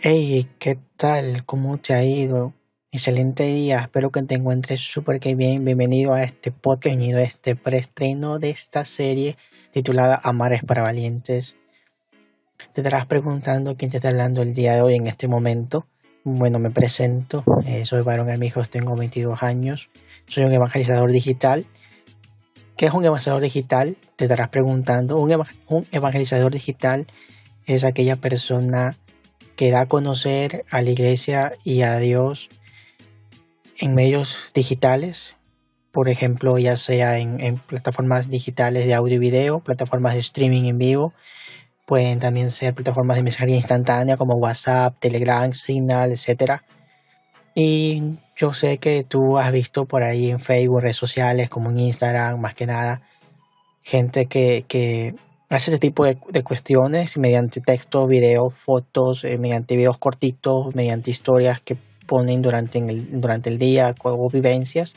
Hey, ¿qué tal? ¿Cómo te ha ido? Excelente día, espero que te encuentres súper que bien. Bienvenido a este podcast, a este preestreno de esta serie titulada Amar es para valientes. Te estarás preguntando quién te está hablando el día de hoy en este momento. Bueno, me presento, eh, soy Barón Amigos, tengo 22 años, soy un evangelizador digital. ¿Qué es un evangelizador digital? Te estarás preguntando. Un, un evangelizador digital es aquella persona que da a conocer a la iglesia y a Dios en medios digitales, por ejemplo, ya sea en, plataformas digitales de audio y video, plataformas de streaming en vivo, pueden también ser plataformas de mensajería instantánea como WhatsApp, Telegram, Signal, etc. Y yo sé que tú has visto por ahí en Facebook, redes sociales como en Instagram, más que nada, gente que, que hace este tipo de, cuestiones mediante texto, video, fotos, eh, mediante videos cortitos, mediante historias que ponen durante el, durante el día o vivencias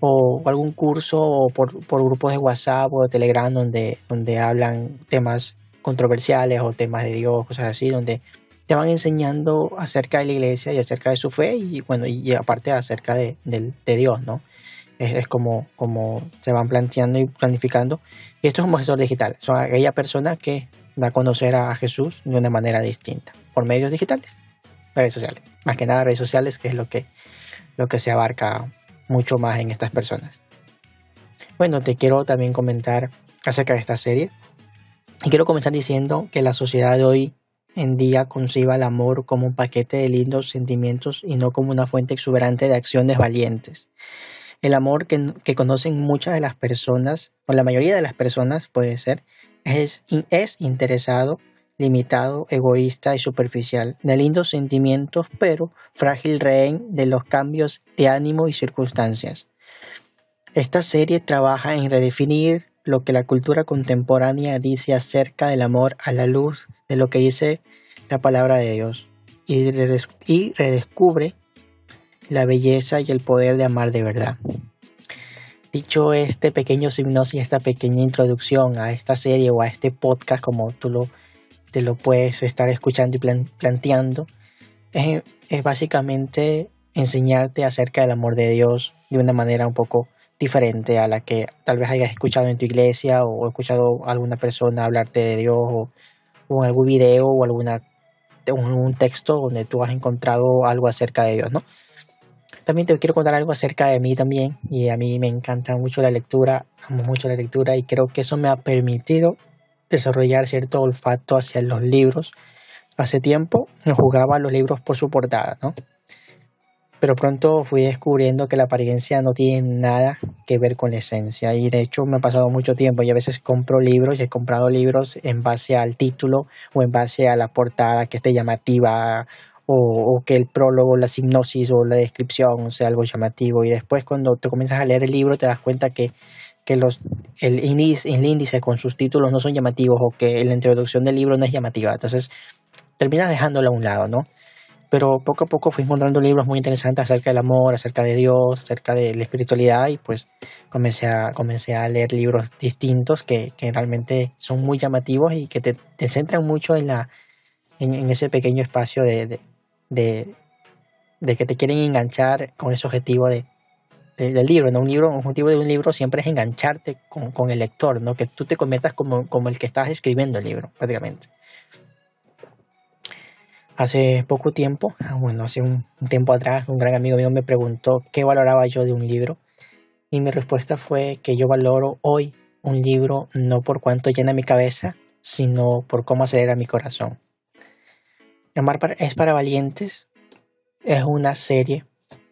o, algún curso o por, grupos de WhatsApp o de Telegram donde, donde hablan temas controversiales o temas de Dios, cosas así, donde te van enseñando acerca de la iglesia y acerca de su fe y bueno, y aparte acerca de, de Dios, ¿no? Es, como, como se van planteando y planificando. Y esto es un asesor digital. Son aquella persona que da a conocer a Jesús de una manera distinta, por medios digitales, redes sociales. Más que nada redes sociales, que es lo que, lo que se abarca mucho más en estas personas. Bueno, te quiero también comentar acerca de esta serie. Y quiero comenzar diciendo que la sociedad de hoy en día conciba el amor como un paquete de lindos sentimientos y no como una fuente exuberante de acciones valientes. El amor que, conocen muchas de las personas, o la mayoría de las personas puede ser, es, es interesado, limitado, egoísta y superficial, de lindos sentimientos, pero frágil rehén de los cambios de ánimo y circunstancias. Esta serie trabaja en redefinir lo que la cultura contemporánea dice acerca del amor a la luz de lo que dice la palabra de Dios y redescubre la belleza y el poder de amar de verdad. Dicho este pequeño hipnosis, esta pequeña introducción a esta serie o a este podcast, como tú lo, te lo puedes estar escuchando y planteando, es, es básicamente enseñarte acerca del amor de Dios de una manera un poco diferente a la que tal vez hayas escuchado en tu iglesia o escuchado a alguna persona hablarte de Dios o, algún video o alguna un texto donde tú has encontrado algo acerca de Dios, ¿no? También te quiero contar algo acerca de mí también y a mí me encanta mucho la lectura, amo mucho la lectura y creo que eso me ha permitido desarrollar cierto olfato hacia los libros. Hace tiempo no jugaba los libros por su portada, ¿no? Pero pronto fui descubriendo que la apariencia no tiene nada que ver con la esencia y de hecho me ha pasado mucho tiempo y a veces compro libros y he comprado libros en base al título o en base a la portada que esté llamativa o, que el prólogo, la hipnosis o la descripción sea algo llamativo y después cuando te comienzas a leer el libro te das cuenta que, que los, el, índice, el índice con sus títulos no son llamativos o que la introducción del libro no es llamativa. Entonces terminas dejándolo a un lado, ¿no? Pero poco a poco fui encontrando libros muy interesantes acerca del amor, acerca de Dios, acerca de la espiritualidad y pues comencé a, comencé a leer libros distintos que, que realmente son muy llamativos y que te, te centran mucho en, la, en, en ese pequeño espacio de, de, que te quieren enganchar con ese objetivo de, del libro. ¿no? Un libro, un objetivo de un libro siempre es engancharte con, el lector, ¿no? que tú te conviertas como, como el que estás escribiendo el libro, prácticamente. Hace poco tiempo, ah, bueno, hace un, tiempo atrás, un gran amigo mío me preguntó qué valoraba yo de un libro. Y mi respuesta fue que yo valoro hoy un libro no por cuánto llena mi cabeza, sino por cómo acelera mi corazón. Amar es para valientes es una serie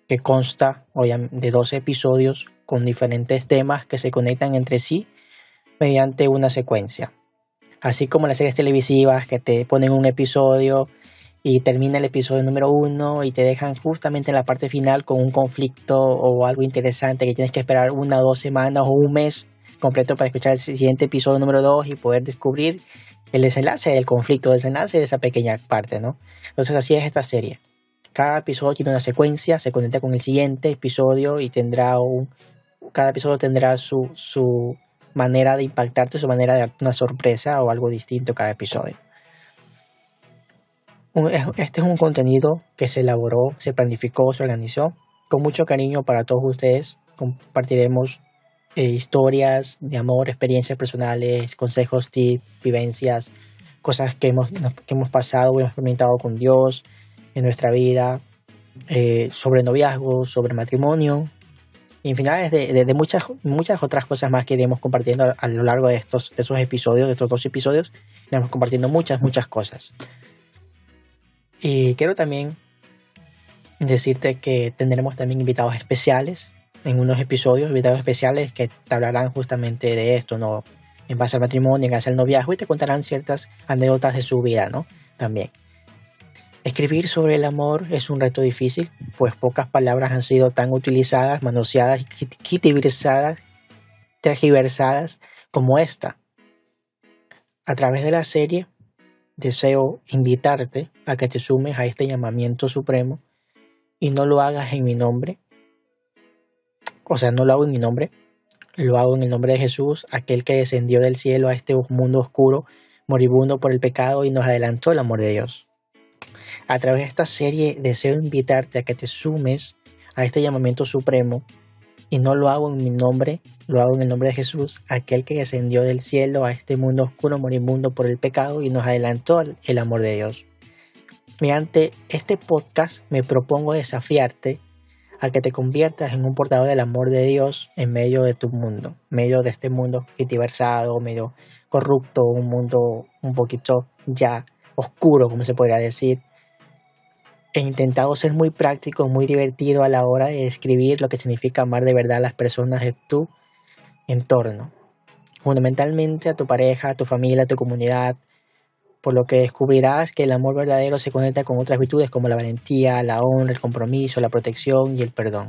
que consta de 12 episodios con diferentes temas que se conectan entre sí mediante una secuencia. Así como las series televisivas que te ponen un episodio y termina el episodio número uno y te dejan justamente en la parte final con un conflicto o algo interesante que tienes que esperar una dos semanas o un mes completo para escuchar el siguiente episodio número dos y poder descubrir el desenlace del conflicto, el desenlace de esa pequeña parte, ¿no? Entonces así es esta serie. Cada episodio tiene una secuencia, se conecta con el siguiente episodio y tendrá un... Cada episodio tendrá su, su manera de impactarte, su manera de darte una sorpresa o algo distinto cada episodio. este es un contenido que se elaboró, se planificó, se organizó con mucho cariño para todos ustedes. Compartiremos eh, historias de amor, experiencias personales, consejos, tips, vivencias, cosas que hemos, que hemos pasado, hemos experimentado con Dios en nuestra vida, eh, sobre noviazgo, sobre matrimonio, y en finales de, de, muchas, muchas otras cosas más que iremos compartiendo a, lo largo de estos de esos episodios, de estos dos episodios, iremos compartiendo muchas, muchas cosas. Y quiero también decirte que tendremos también invitados especiales en unos episodios, invitados especiales que te hablarán justamente de esto, ¿no? En base al matrimonio, en base al noviazgo y te contarán ciertas anécdotas de su vida, ¿no? También. Escribir sobre el amor es un reto difícil, pues pocas palabras han sido tan utilizadas, manoseadas, quitiversadas, tergiversadas como esta. A través de la serie, deseo invitarte a que te sumes a este llamamiento supremo y no lo hagas en mi nombre. O sea, no lo hago en mi nombre, lo hago en el nombre de Jesús, aquel que descendió del cielo a este mundo oscuro, moribundo por el pecado y nos adelantó el amor de Dios. A través de esta serie deseo invitarte a que te sumes a este llamamiento supremo y no lo hago en mi nombre, lo hago en el nombre de Jesús, aquel que descendió del cielo a este mundo oscuro moribundo por el pecado y nos adelantó el amor de Dios. Mediante este podcast me propongo desafiarte a que te conviertas en un portador del amor de Dios en medio de tu mundo, medio de este mundo diversado, medio corrupto, un mundo un poquito ya oscuro, como se podría decir, he intentado ser muy práctico, muy divertido a la hora de describir lo que significa amar de verdad a las personas de tu entorno. Fundamentalmente a tu pareja, a tu familia, a tu comunidad, por lo que descubrirás que el amor verdadero se conecta con otras virtudes como la valentía, la honra, el compromiso, la protección y el perdón.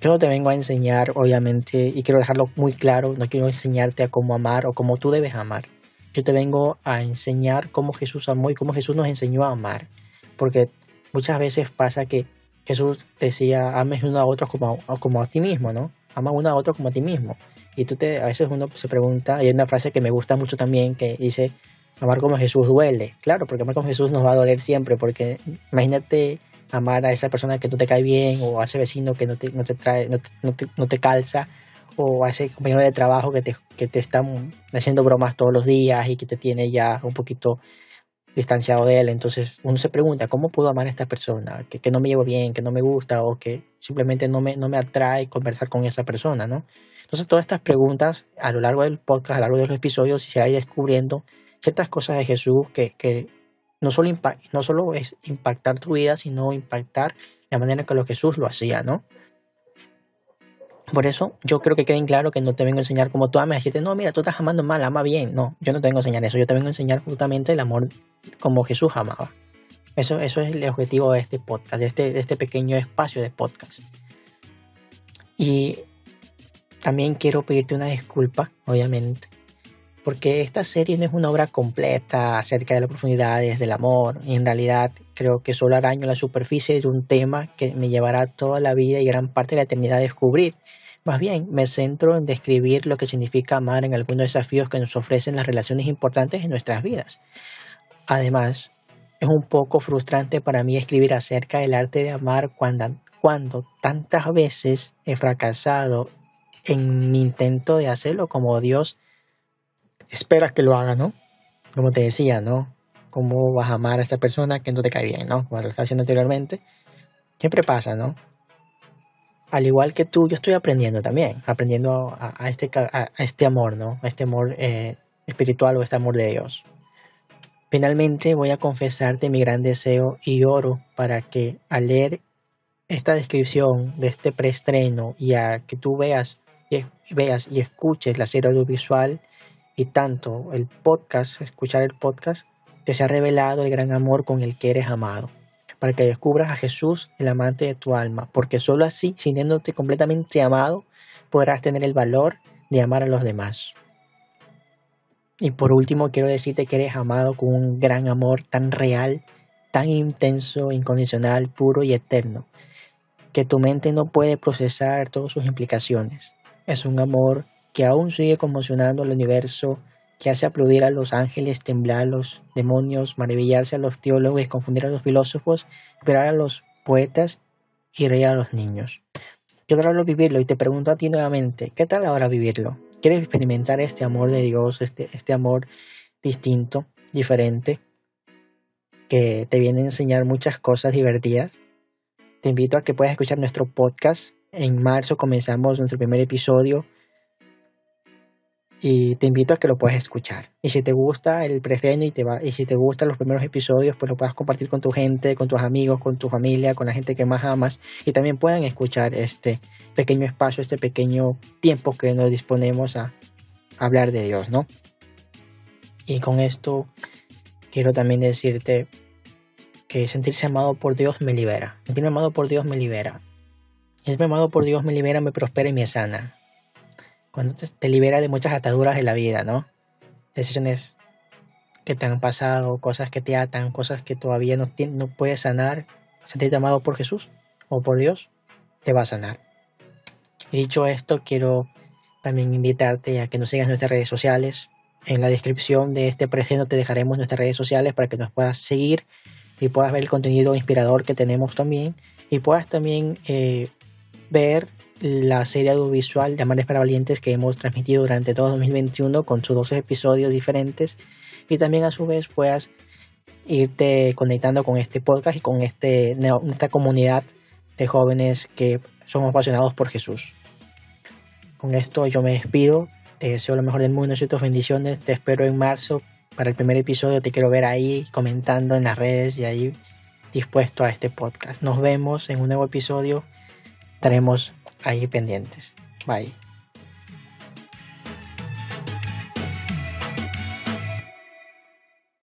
Yo no te vengo a enseñar, obviamente, y quiero dejarlo muy claro, no quiero enseñarte a cómo amar o cómo tú debes amar. Yo te vengo a enseñar cómo Jesús amó y cómo Jesús nos enseñó a amar porque muchas veces pasa que Jesús decía, ames uno a otro como, como a ti mismo, ¿no? Ama uno a otro como a ti mismo. Y tú te, a veces uno se pregunta, hay una frase que me gusta mucho también que dice, amar como Jesús duele. Claro, porque amar como Jesús nos va a doler siempre, porque imagínate amar a esa persona que no te cae bien, o a ese vecino que no te, no te trae, no te, no te, calza, o a ese compañero de trabajo que te, que te está haciendo bromas todos los días y que te tiene ya un poquito distanciado de él. Entonces uno se pregunta, ¿cómo puedo amar a esta persona? Que, que, no me llevo bien, que no me gusta o que simplemente no me, no me atrae conversar con esa persona, ¿no? Entonces todas estas preguntas a lo largo del podcast, a lo largo de los episodios, se ir descubriendo ciertas cosas de Jesús que, que no, solo no solo es impactar tu vida, sino impactar la manera en que Jesús lo hacía, ¿no? Por eso yo creo que queden claro que no te vengo a enseñar cómo tú amas, decirte, no, mira, tú estás amando mal, ama bien. No, yo no te vengo a enseñar eso, yo te vengo a enseñar justamente el amor como Jesús amaba. Eso, eso es el objetivo de este podcast, de este, de este pequeño espacio de podcast. Y también quiero pedirte una disculpa, obviamente, porque esta serie no es una obra completa acerca de las profundidades del amor. En realidad creo que solo araño la superficie de un tema que me llevará toda la vida y gran parte de la eternidad a descubrir. Más bien, me centro en describir lo que significa amar en algunos desafíos que nos ofrecen las relaciones importantes en nuestras vidas. Además, es un poco frustrante para mí escribir acerca del arte de amar cuando, cuando tantas veces he fracasado en mi intento de hacerlo como Dios espera que lo haga, ¿no? Como te decía, ¿no? ¿Cómo vas a amar a esta persona que no te cae bien, ¿no? Como lo estaba haciendo anteriormente. Siempre pasa, ¿no? al igual que tú, yo estoy aprendiendo también, aprendiendo a, este, este amor, ¿no? A este amor eh, espiritual o este amor de Dios. Finalmente voy a confesarte mi gran deseo y oro para que al leer esta descripción de este preestreno y a que tú veas y, veas y escuches la serie audiovisual y tanto el podcast, escuchar el podcast, te sea revelado el gran amor con el que eres amado para que descubras a Jesús, el amante de tu alma, porque sólo así, sintiéndote completamente amado, podrás tener el valor de amar a los demás. Y por último, quiero decirte que eres amado con un gran amor tan real, tan intenso, incondicional, puro y eterno, que tu mente no puede procesar todas sus implicaciones. Es un amor que aún sigue conmocionando el universo que hace aplaudir a los ángeles, temblar a los demonios, maravillarse a los teólogos, confundir a los filósofos, esperar a los poetas y reír a los niños. Quiero ahora vivirlo y te pregunto a ti nuevamente, ¿qué tal ahora vivirlo? ¿Quieres experimentar este amor de Dios, este, este amor distinto, diferente, que te viene a enseñar muchas cosas divertidas? Te invito a que puedas escuchar nuestro podcast. En marzo comenzamos nuestro primer episodio y te invito a que lo puedas escuchar. Y si te gusta el preseño y, te va, y si te gustan los primeros episodios, pues lo puedas compartir con tu gente, con tus amigos, con tu familia, con la gente que más amas y también puedan escuchar este pequeño espacio, este pequeño tiempo que nos disponemos a hablar de Dios, ¿no? Y con esto quiero también decirte que sentirse amado por Dios me libera. Sentirme amado por Dios me libera. Sentirme amado por Dios me libera, me prospera y me sana. Cuando te, libera de muchas ataduras de la vida, ¿no? Decisiones que te han pasado, cosas que te atan, cosas que todavía no, no puedes sanar. Sentirte amado por Jesús o por Dios te va a sanar. Y dicho esto, quiero también invitarte a que nos sigas en nuestras redes sociales. En la descripción de este presente te dejaremos nuestras redes sociales para que nos puedas seguir y puedas ver el contenido inspirador que tenemos también y puedas también eh, ver la serie audiovisual de Amares para Valientes que hemos transmitido durante todo 2021 con sus 12 episodios diferentes y también a su vez puedas irte conectando con este podcast y con este, esta comunidad de jóvenes que somos apasionados por Jesús. Con esto yo me despido, te deseo lo mejor del mundo y tus bendiciones, te espero en marzo para el primer episodio. Te quiero ver ahí comentando en las redes y ahí dispuesto a este podcast. Nos vemos en un nuevo episodio. Estaremos ahí pendientes. Bye.